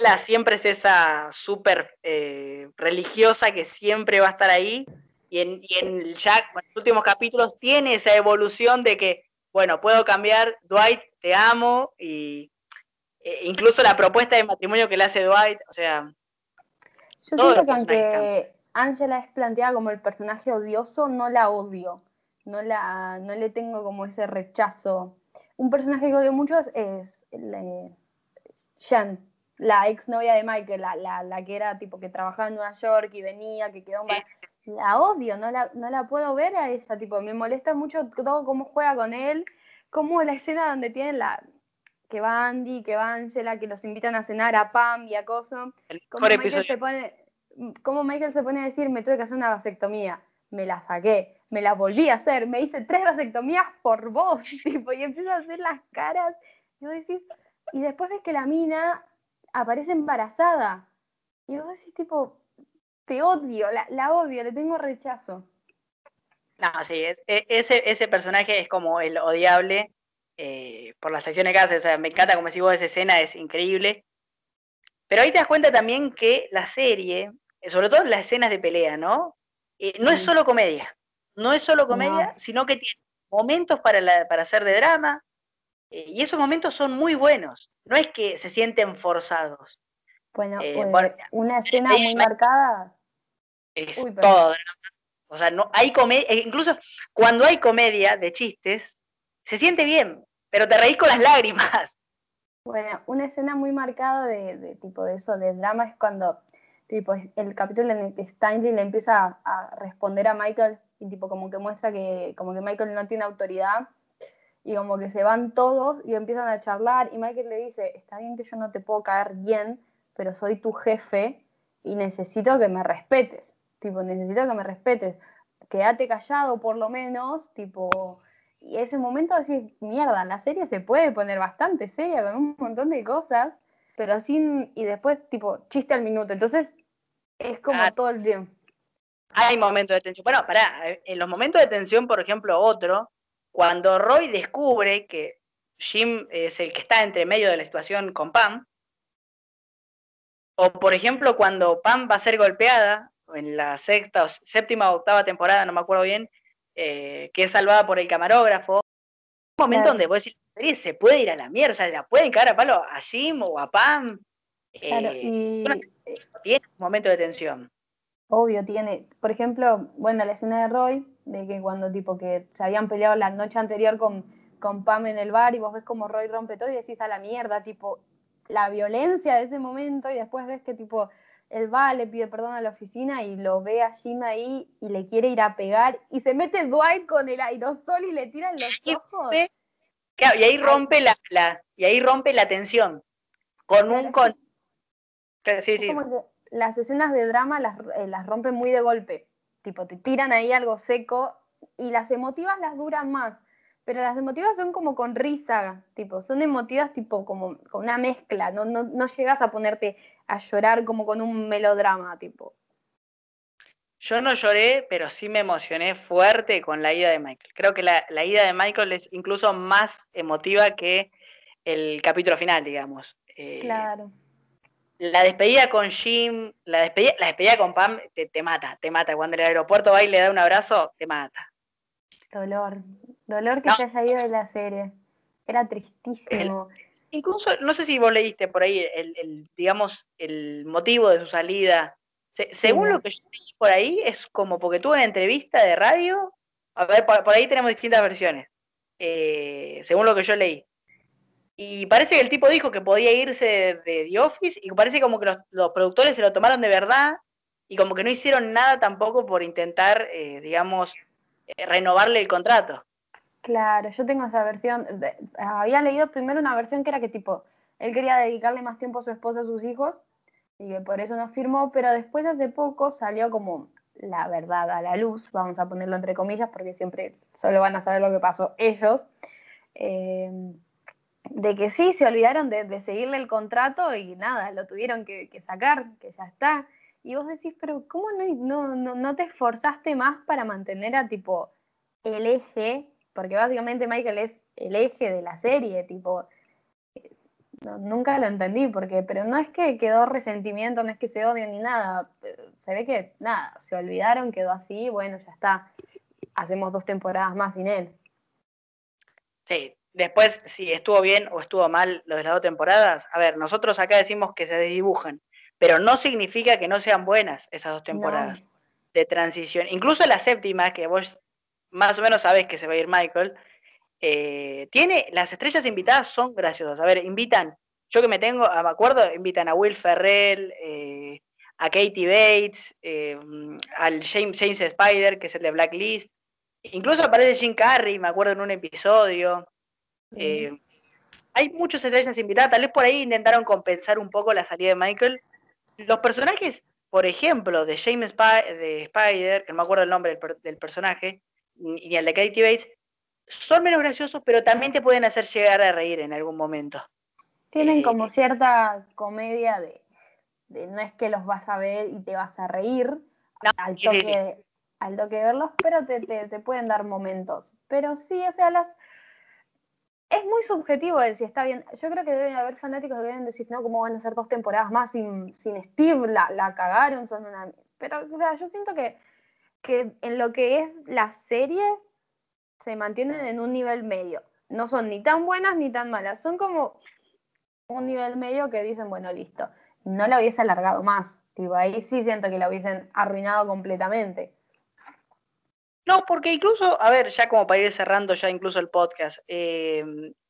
La siempre es esa súper eh, religiosa que siempre va a estar ahí. Y en, y en Jack, en los últimos capítulos, tiene esa evolución de que, bueno, puedo cambiar, Dwight, te amo, y incluso la propuesta de matrimonio que le hace Dwight, o sea. Yo siento que aunque Angela es planteada como el personaje odioso, no la odio, no, la, no le tengo como ese rechazo. un personaje que odio mucho es, es Jen, la ex novia de Michael, la, la, que era tipo que trabajaba en Nueva York y venía, que quedó mal. La odio, no la, no la puedo ver a esa, tipo, me molesta mucho todo cómo juega con él, como la escena donde tienen la, que va Andy, que va Angela, que los invitan a cenar a Pam y a Coso. Como Michael, se pone, como Michael se pone a decir, me tuve que hacer una vasectomía, me la saqué, me la volví a hacer, me hice tres vasectomías por vos, tipo, y empieza a hacer las caras, y vos decís, y después ves que la mina aparece embarazada. Y vos decís, tipo, te odio, la, odio, le tengo rechazo. No, sí, es, e, ese, ese personaje es como el odiable eh, por las acciones que hace. O sea, me encanta, como si vos, esa escena es increíble. Pero ahí te das cuenta también que la serie, sobre todo las escenas de pelea, ¿no? Eh, no es solo comedia. No es solo comedia, sino que tiene momentos para, para hacer de drama, eh, y esos momentos son muy buenos, no es que se sienten forzados. Bueno, eh, pues, una escena muy marcada. Es todo. O sea, no hay comedia, e incluso cuando hay comedia de chistes, se siente bien, pero te reís con las lágrimas. Bueno, una escena muy marcada de, tipo de eso, de drama, es cuando tipo el capítulo en el que Stanley le empieza a, responder a Michael y tipo como que muestra que como que Michael no tiene autoridad y como que se van todos y empiezan a charlar y Michael le dice, está bien que yo no te puedo caer bien, pero soy tu jefe y necesito que me respetes, tipo, necesito que me respetes, quédate callado por lo menos, tipo, y ese momento decís, mierda, la serie se puede poner bastante seria con un montón de cosas, pero sin, y después, tipo, chiste al minuto, entonces es como ah. todo el tiempo. Hay momentos de tensión. Bueno, pará, en los momentos de tensión, por ejemplo, otro, cuando Roy descubre que Jim es el que está entre medio de la situación con Pam, o por ejemplo cuando Pam va a ser golpeada en la sexta o séptima o octava temporada, no me acuerdo bien, eh, que es salvada por el camarógrafo, un momento donde vos decís, se puede ir a la mierda, o sea, la pueden caer a palo a Jim o a Pam. Eh, y... Tiene un momento de tensión. Obvio, tiene. Por ejemplo, bueno, la escena de Roy, de que cuando tipo que se habían peleado la noche anterior con, con Pam en el bar y vos ves como Roy rompe todo y decís a la mierda, tipo, la violencia de ese momento y después ves que tipo él va, le pide perdón a la oficina y lo ve a Jim ahí y le quiere ir a pegar y se mete Dwight con el aerosol y le tiran los ojos. y ahí rompe la, y ahí rompe la tensión con un con sí, sí. Las escenas de drama las, eh, las rompen muy de golpe tipo te tiran ahí algo seco y las emotivas las duran más, pero las emotivas son como con risa, tipo, son emotivas tipo como con una mezcla, no, no, no llegas a ponerte a llorar como con un melodrama, tipo. Yo no lloré, pero sí me emocioné fuerte con la ida de Michael. Creo que la, la ida de Michael es incluso más emotiva que el capítulo final, digamos. Eh, claro la despedida con Jim, la despedida, la despedida con Pam te, mata, te mata. Cuando en el aeropuerto va y le da un abrazo, te mata. Dolor, dolor que se haya ido de la serie. Era tristísimo. incluso, no sé si vos leíste por ahí el, digamos, el motivo de su salida. según lo que yo leí por ahí, es como porque tuvo una entrevista de radio. A ver, por, ahí tenemos distintas versiones. Eh, según lo que yo leí. Y parece que el tipo dijo que podía irse de, The Office y parece como que los, productores se lo tomaron de verdad y como que no hicieron nada tampoco por intentar, eh, digamos, eh, renovarle el contrato. Claro, yo tengo esa versión. había leído primero una versión que era que tipo, él quería dedicarle más tiempo a su esposa, a sus hijos, y que por eso no firmó, pero después hace poco salió como la verdad a la luz, vamos a ponerlo entre comillas, porque siempre solo van a saber lo que pasó ellos. Eh, de que sí, se olvidaron de, seguirle el contrato y nada, lo tuvieron que, sacar, que ya está. Y vos decís, pero ¿cómo no, no, no, te esforzaste más para mantener a tipo el eje? Porque básicamente Michael es el eje de la serie, tipo, nunca lo entendí, porque, pero no es que quedó resentimiento, no es que se odien ni nada, se ve que nada, se olvidaron, quedó así, bueno, ya está, hacemos dos temporadas más sin él. Sí, Después, si estuvo bien o estuvo mal lo de las dos temporadas, a ver, nosotros acá decimos que se desdibujan, pero no significa que no sean buenas esas dos temporadas de transición. Incluso la séptima, que vos más o menos sabés que se va a ir Michael, Eh, tiene, las estrellas invitadas son graciosas. A ver, invitan, yo que me tengo, me acuerdo, invitan a Will Ferrell, eh, a Katie Bates, eh, al James, James Spider, que es el de Blacklist. Incluso aparece Jim Carrey, me acuerdo en un episodio. Hay muchas estrellas invitadas, tal vez por ahí intentaron compensar un poco la salida de Michael. Los personajes, por ejemplo, de James de Spider, que no me acuerdo el nombre del, del personaje, ni el de Katie Bates, son menos graciosos, pero también te pueden hacer llegar a reír en algún momento. Tienen eh, como cierta comedia de, no es que los vas a ver y te vas a reír al, toque, al toque de verlos, pero te, te, pueden dar momentos. Pero sí, o sea, las es muy subjetivo de si está bien. Yo creo que deben haber fanáticos que deben decir, no, ¿cómo van a ser dos temporadas más sin, sin Steve? La, la cagaron. Pero, o sea, yo siento que, que en lo que es la serie, se mantienen en un nivel medio. No son ni tan buenas ni tan malas, son como un nivel medio que dicen, bueno, listo. No la hubiese alargado más. Tipo, ahí sí siento que la hubiesen arruinado completamente. No, porque incluso, a ver, ya como para ir cerrando ya incluso el podcast, eh,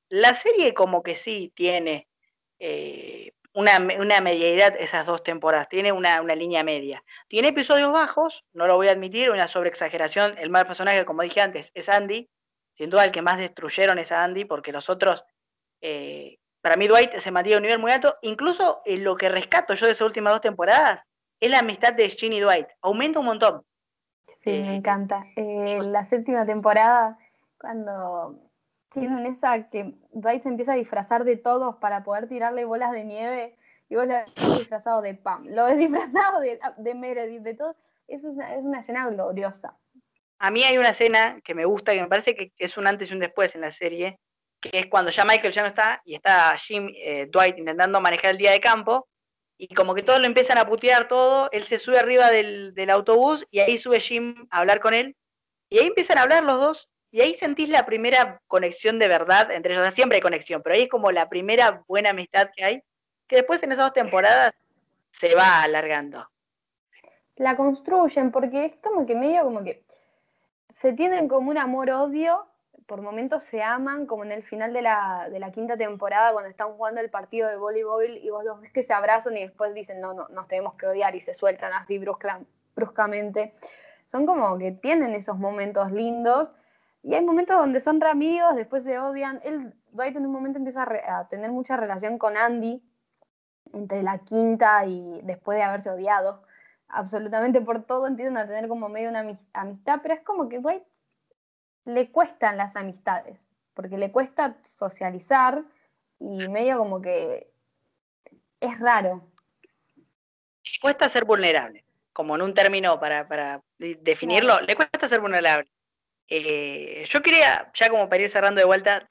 la serie como que sí tiene eh, una, una mediedad esas dos temporadas, tiene una, una, línea media. Tiene episodios bajos, no lo voy a admitir, una sobreexageración. El mal personaje, como dije antes, es Andy. Sin duda el que más destruyeron es Andy, porque los otros, eh, para mí Dwight se mantiene a un nivel muy alto. Incluso eh, lo que rescato yo de esas últimas dos temporadas es la amistad de Ginny y Dwight. Aumenta un montón. Sí, me eh, encanta. la séptima temporada, cuando tienen esa que Dwight se empieza a disfrazar de todos para poder tirarle bolas de nieve y vos lo ves disfrazado de Pam, lo ves disfrazado de, de Meredith, de todo. Es una, es una escena gloriosa. A mí hay una escena que me gusta, que me parece que es un antes y un después en la serie, que es cuando ya Michael ya no está y está Jim, eh, Dwight intentando manejar el día de campo y como que todos lo empiezan a putear todo, él se sube arriba del, del autobús y ahí sube Jim a hablar con él y ahí empiezan a hablar los dos y ahí sentís la primera conexión de verdad entre ellos. O sea, siempre hay conexión, pero ahí es como la primera buena amistad que hay, que después en esas dos temporadas se va alargando. La construyen, porque es como que medio como que se tienen como un amor-odio, por momentos se aman, como en el final de la, de la quinta temporada, cuando están jugando el partido de voleibol y vos los ves que se abrazan y después dicen, no, no, nos tenemos que odiar y se sueltan así bruscamente. Son como que tienen esos momentos lindos y hay momentos donde son re amigos, después se odian. Él, Dwight en un momento empieza a, tener mucha relación con Andy, entre la quinta y después de haberse odiado. Absolutamente por todo empiezan a tener como medio una amistad, pero es como que Dwight le cuestan las amistades, porque le cuesta socializar y medio como que es raro. Cuesta ser vulnerable, como en un término para, para definirlo, le cuesta ser vulnerable. Eh, yo quería, ya como para ir cerrando de vuelta,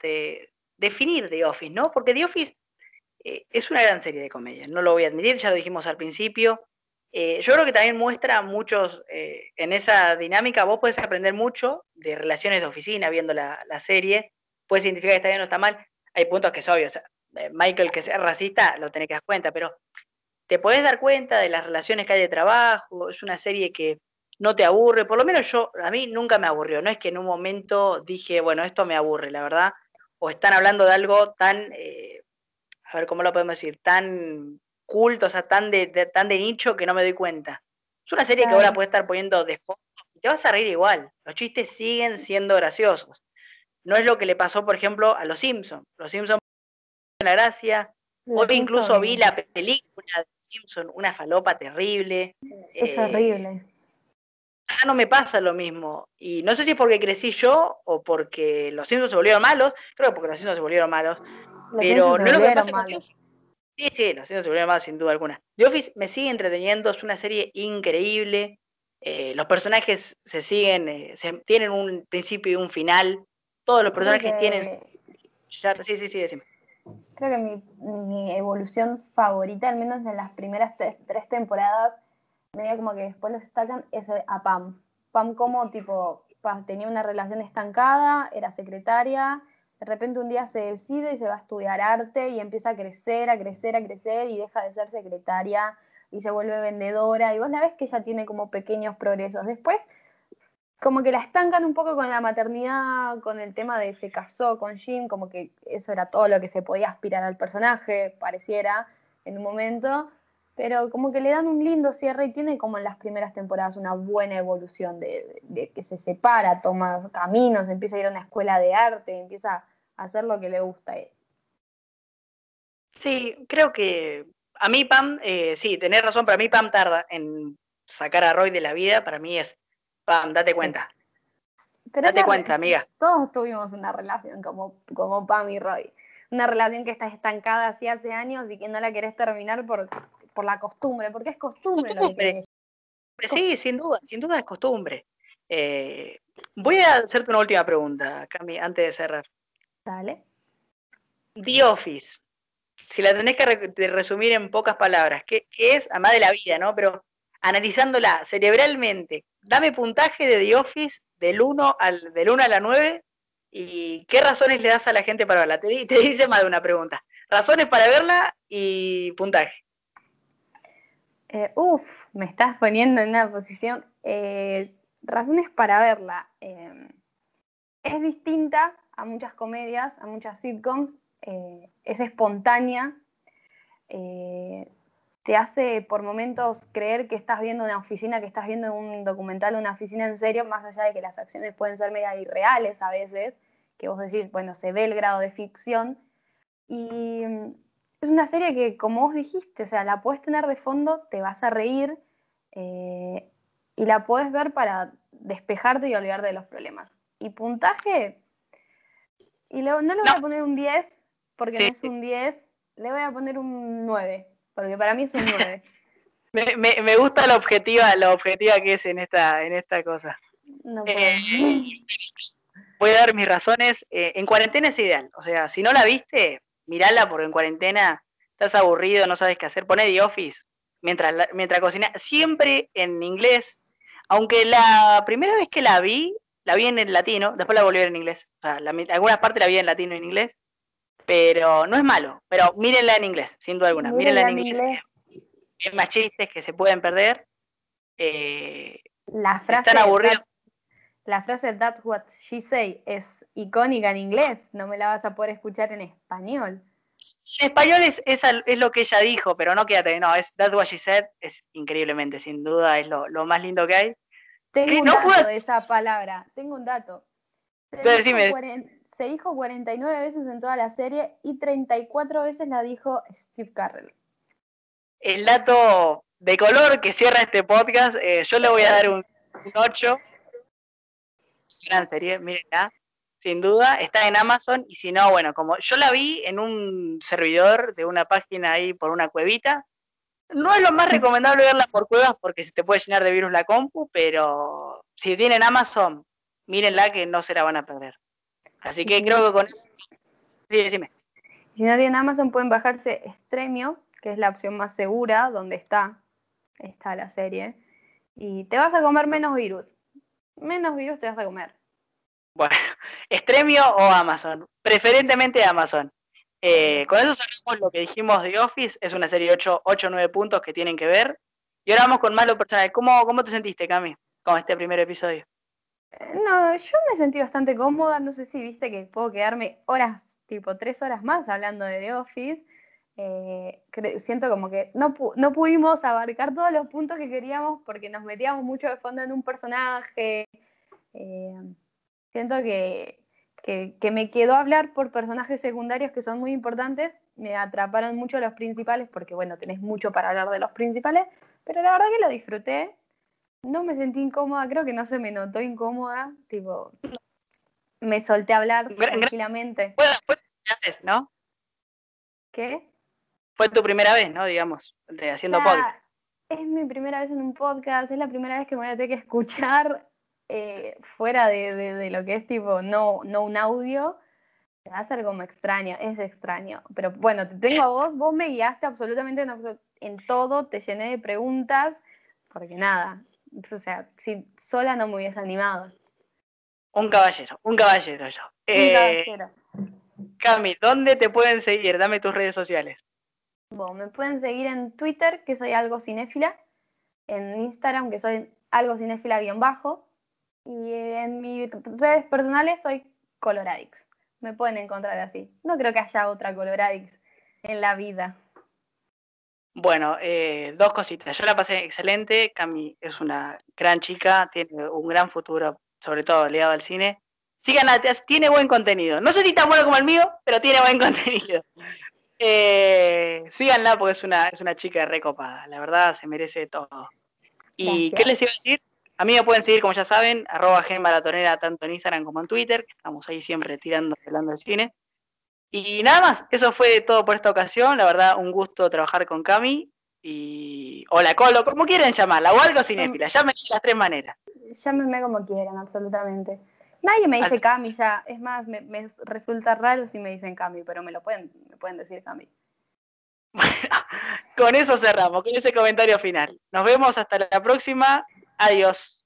definir The Office, ¿no? Porque The Office eh, es una gran serie de comedia, no lo voy a admitir, ya lo dijimos al principio. Eh, yo creo que también muestra muchos, en esa dinámica, vos podés aprender mucho de relaciones de oficina viendo la, serie, puedes identificar que está bien o está mal. Hay puntos que es obvio, Michael que sea racista lo tenés que dar cuenta, pero te podés dar cuenta de las relaciones que hay de trabajo, es una serie que no te aburre, por lo menos yo, a mí nunca me aburrió, no es que en un momento dije, bueno, esto me aburre, la verdad, o están hablando de algo tan, eh, a ver cómo lo podemos decir, tan culto, o sea, tan de, tan de nicho que no me doy cuenta. Es una serie que ahora puedes estar poniendo de fondo y te vas a reír igual, los chistes siguen siendo graciosos. No es lo que le pasó, por ejemplo, a los Simpsons. Los Simpsons la gracia. Hoy incluso vi la película de Simpson, una falopa terrible. Es eh, horrible ya no me pasa lo mismo. Y no sé si es porque crecí yo o porque los Simpsons se volvieron malos. Creo que porque los Simpsons se volvieron malos. pero no lo que pasa malos. Sí, sí, los Simpsons se volvieron malos sin duda alguna. The Office me sigue entreteniendo, es una serie increíble. Eh, los personajes se siguen, eh, tienen un principio y un final. Todos los personajes tienen. sí, sí, sí, decime. Creo que mi, mi, evolución favorita, al menos en las primeras tres temporadas, medio como que después lo destacan, es a Pam. Pam como tipo, tenía una relación estancada, era secretaria, de repente un día se decide y se va a estudiar arte y empieza a crecer, a crecer, a crecer y deja de ser secretaria y se vuelve vendedora y vos la ves que ella tiene como pequeños progresos. Después como que la estancan un poco con la maternidad, con el tema de se casó con Jim, como que eso era todo lo que se podía aspirar al personaje, pareciera, en un momento, pero como que le dan un lindo cierre y tiene como en las primeras temporadas una buena evolución de, de que se separa, toma caminos, empieza a ir a una escuela de arte, empieza a hacer lo que le gusta. Sí, creo que a mí Pam, eh, sí, tenés razón, para mí Pam tarda en sacar a Roy de la vida, para mí es Pam, date cuenta. date cuenta, amiga. Todos tuvimos una relación como, como Pam y Roy. Una relación que está estancada así hace años y que no la querés terminar por, por la costumbre, porque es costumbre, lo que Sí, sin duda, sin duda es costumbre. Eh, voy a hacerte una última pregunta, Cami, antes de cerrar. Dale. The Office si la tenés que resumir en pocas palabras, ¿qué, es, además de la vida, ¿no? Pero analizándola cerebralmente, dame puntaje de The Office del 1 al, del 1 a la 9 y qué razones le das a la gente para verla. Te, te dice más de una pregunta. Razones para verla y puntaje. Eh, uf, me estás poniendo en una posición. Eh, razones para verla. Eh, es distinta a muchas comedias, a muchas sitcoms, eh, es espontánea, te hace por momentos creer que estás viendo una oficina, que estás viendo un documental, una oficina en serio, más allá de que las acciones pueden ser media irreales a veces, que vos decís, bueno, se ve el grado de ficción. Y es una serie que, como vos dijiste, o sea, la puedes tener de fondo, te vas a reír eh, y la puedes ver para despejarte y olvidarte de los problemas. Y puntaje, y no le voy a poner un 10 porque no es un 10, le voy a poner un 9, porque para mí es un 9. me, gusta la objetiva, la objetiva que es en esta, en esta cosa. Eh, voy a dar mis razones. Eh, en cuarentena es ideal. O sea, si no la viste, mirala porque en cuarentena estás aburrido, no sabes qué hacer. Poné The Office mientras, mientras cocina. Siempre en inglés. Aunque la primera vez que la vi, la vi en el latino, después la volví a ver en inglés. O sea, algunas partes la vi en latino y en inglés pero no es malo. Pero mírenla en inglés, sin duda alguna. Mírenla, en inglés. Hay más chistes que se pueden perder. Eh, la frase están aburridos. la frase That's what she say es icónica en inglés. No me la vas a poder escuchar en español. En español es, es, lo que ella dijo, pero no quédate, no, es That's what she said, es increíblemente, sin duda, es lo, más lindo que hay. Tengo un dato de esa palabra, tengo un dato. Entonces, decime, se dijo 49 veces en toda la serie y 34 veces la dijo Steve Carrell. El dato de color que cierra este podcast, eh, yo le voy a dar un, 8. Gran serie, mírenla, sin duda, está en Amazon y si no, bueno, como yo la vi en un servidor de una página ahí por una cuevita, no es lo más recomendable verla por cuevas porque se te puede llenar de virus la compu, pero si tienen Amazon, mírenla que no se la van a perder. Así que creo que con eso. Sí, decime. Si no tienen Amazon, pueden bajarse Stremio, que es la opción más segura, donde está, está la serie. Y te vas a comer menos virus. Menos virus te vas a comer. Bueno, Stremio o Amazon. Preferentemente Amazon. Eh, con eso sabemos lo que dijimos de Office. Es una serie de 8 o 9 puntos que tienen que ver. Y ahora vamos con malo personal. ¿Cómo, cómo te sentiste, Cami, con este primer episodio? No, yo me sentí bastante cómoda, no sé si viste que puedo quedarme horas, tipo tres horas más hablando de The Office. Eh, siento como que no, no pudimos abarcar todos los puntos que queríamos porque nos metíamos mucho de fondo en un personaje. Eh, siento que, que, me quedó hablar por personajes secundarios que son muy importantes. Me atraparon mucho los principales porque, bueno, tenés mucho para hablar de los principales, pero la verdad que lo disfruté. No me sentí incómoda, creo que no se me notó incómoda, tipo, me solté a hablar tranquilamente. Fue, fue vez, ¿no? ¿Qué? Fue tu primera vez, ¿no? Digamos, de, haciendo podcast. Es mi primera vez en un podcast, es la primera vez que me voy a tener que escuchar eh, fuera de, lo que es tipo, no, no un audio. Va a ser como extraño, es extraño. Pero bueno, te tengo a vos, vos me guiaste absolutamente en, en todo, te llené de preguntas, porque nada, o sea, si sola no me hubiese animado. Un caballero, un caballero yo. Un eh, caballero. Cami, ¿dónde te pueden seguir? Dame tus redes sociales. Bueno, me pueden seguir en Twitter, que soy algo cinéfila, en Instagram, que soy algo cinéfila guion bajo, Y en mis redes personales soy Coloradix. Me pueden encontrar así. No creo que haya otra Coloradix en la vida. Bueno, eh, dos cositas. Yo la pasé excelente. Cami es una gran chica, tiene un gran futuro, sobre todo ligado al cine. Síganla, tiene buen contenido. No sé si tan bueno como el mío, pero tiene buen contenido. Eh, síganla porque es una, es una chica recopada. La verdad, se merece todo. ¿Y qué les iba a decir? A mí me pueden seguir, como ya saben, arroba genmaratonera tanto en Instagram como en Twitter, que estamos ahí siempre tirando, hablando de cine. Y nada más, eso fue todo por esta ocasión. La verdad, un gusto trabajar con Cami. Y. Hola Colo, como quieren llamarla, o algo cinéfila, llámenme de las tres maneras. Llámenme como quieran, absolutamente. Nadie me dice Cami ya, es más, me, resulta raro si me dicen Cami, pero me lo pueden, me pueden decir Cami. Bueno, con eso cerramos, con ese comentario final. Nos vemos hasta la próxima. Adiós.